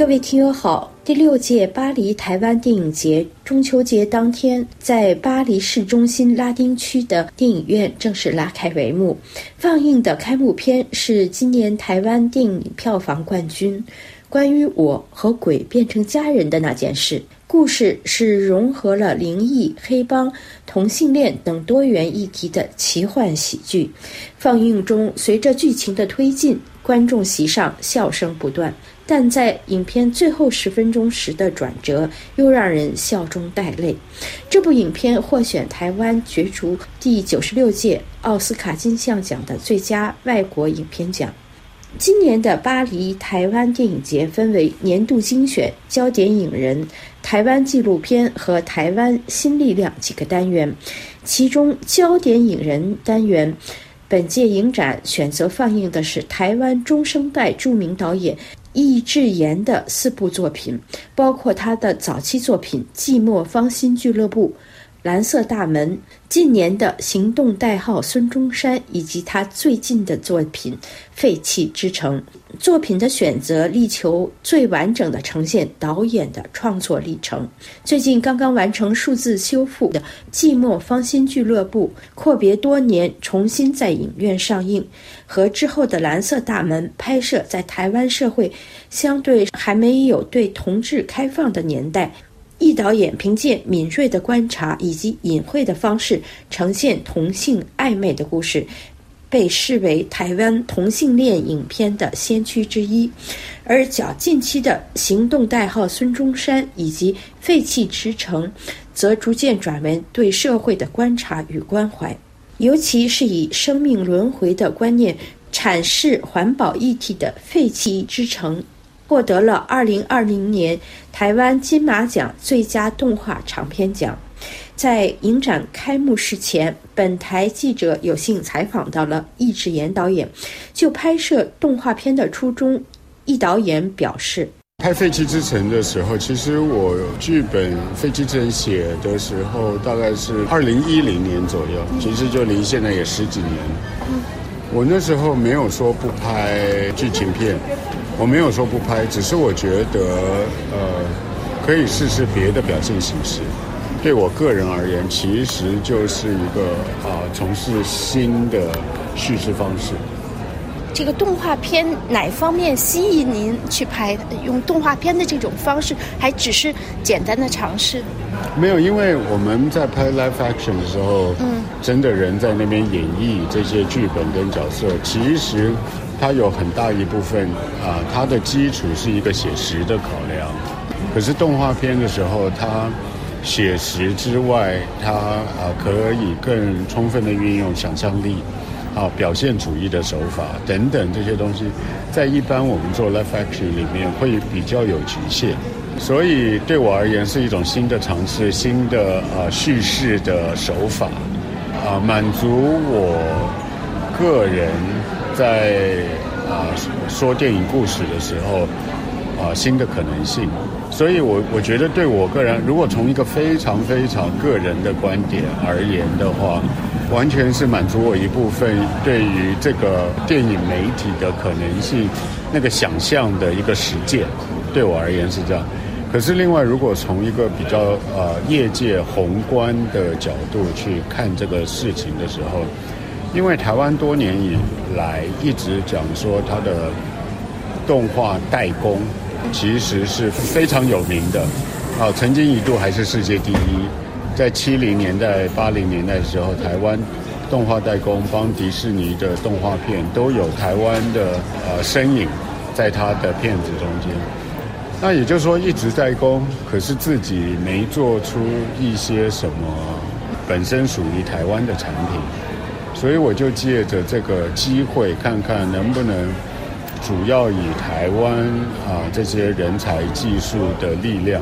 各位听友好，第六届巴黎台湾电影节中秋节当天，在巴黎市中心拉丁区的电影院正式拉开帷幕。放映的开幕片是今年台湾电影票房冠军，关于我和鬼变成家人的那件事。故事是融合了灵异、黑帮、同性恋等多元议题的奇幻喜剧。放映中，随着剧情的推进，观众席上笑声不断，但在影片最后十分钟时的转折又让人笑中带泪。这部影片获选台湾角逐第九十六届奥斯卡金像奖的最佳外国影片奖。今年的巴黎台湾电影节分为年度精选、焦点影人、台湾纪录片和台湾新力量几个单元。其中，焦点影人单元，本届影展选择放映的是台湾中生代著名导演易智言的四部作品，包括他的早期作品《寂寞芳心俱乐部》。蓝色大门，近年的行动代号孙中山，以及他最近的作品《废弃之城》。作品的选择力求最完整的呈现导演的创作历程。最近刚刚完成数字修复的《寂寞芳心俱乐部》，阔别多年重新在影院上映，和之后的《蓝色大门》拍摄在台湾社会相对还没有对同志开放的年代。导演凭借敏锐的观察以及隐晦的方式呈现同性暧昧的故事，被视为台湾同性恋影片的先驱之一。而较近期的《行动代号孙中山》以及《废弃之城》，则逐渐转为对社会的观察与关怀，尤其是以生命轮回的观念阐释环保议题的《废弃之城》。获得了二零二零年台湾金马奖最佳动画长片奖。在影展开幕式前，本台记者有幸采访到了易智言导演。就拍摄动画片的初衷，易导演表示：拍《废弃之城》的时候，其实我剧本《废弃之城》写的时候，大概是二零一零年左右，其实就离现在也十几年。我那时候没有说不拍剧情片。我没有说不拍，只是我觉得，呃，可以试试别的表现形式。对我个人而言，其实就是一个啊，从事新的叙事方式。这个动画片哪方面吸引您去拍？用动画片的这种方式，还只是简单的尝试？没有，因为我们在拍 live action 的时候，嗯，真的人在那边演绎这些剧本跟角色，其实。它有很大一部分啊，它的基础是一个写实的考量。可是动画片的时候，它写实之外，它啊可以更充分的运用想象力，啊表现主义的手法等等这些东西，在一般我们做 live action 里面会比较有局限。所以对我而言是一种新的尝试，新的啊叙事的手法，啊满足我个人。在啊说电影故事的时候，啊新的可能性，所以我我觉得对我个人，如果从一个非常非常个人的观点而言的话，完全是满足我一部分对于这个电影媒体的可能性那个想象的一个实践，对我而言是这样。可是另外，如果从一个比较呃业界宏观的角度去看这个事情的时候。因为台湾多年以来一直讲说它的动画代工其实是非常有名的，啊，曾经一度还是世界第一。在七零年代、八零年代的时候，台湾动画代工帮迪士尼的动画片都有台湾的呃身影在他的片子中间。那也就是说一直代工，可是自己没做出一些什么本身属于台湾的产品。所以我就借着这个机会，看看能不能主要以台湾啊这些人才、技术的力量，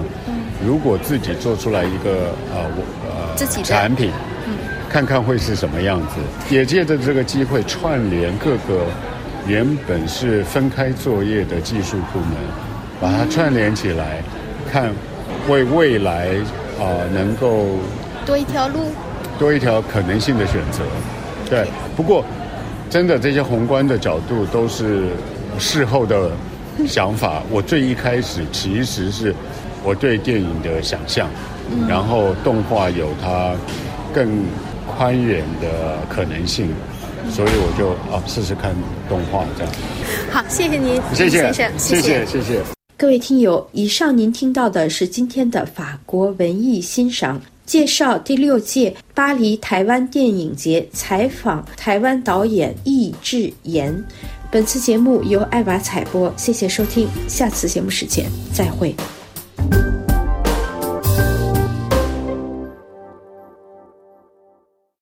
如果自己做出来一个啊我呃产品，看看会是什么样子。也借着这个机会串联各个原本是分开作业的技术部门，把它串联起来，看为未来啊能够多一条路，多一条可能性的选择。对，不过，真的这些宏观的角度都是事后的想法。我最一开始其实是我对电影的想象，然后动画有它更宽远的可能性，所以我就啊试试看动画这样。好，谢谢您，谢谢先生，谢谢谢谢。各位听友，以上您听到的是今天的法国文艺欣赏。介绍第六届巴黎台湾电影节，采访台湾导演易智言。本次节目由艾娃采播，谢谢收听，下次节目时间再会。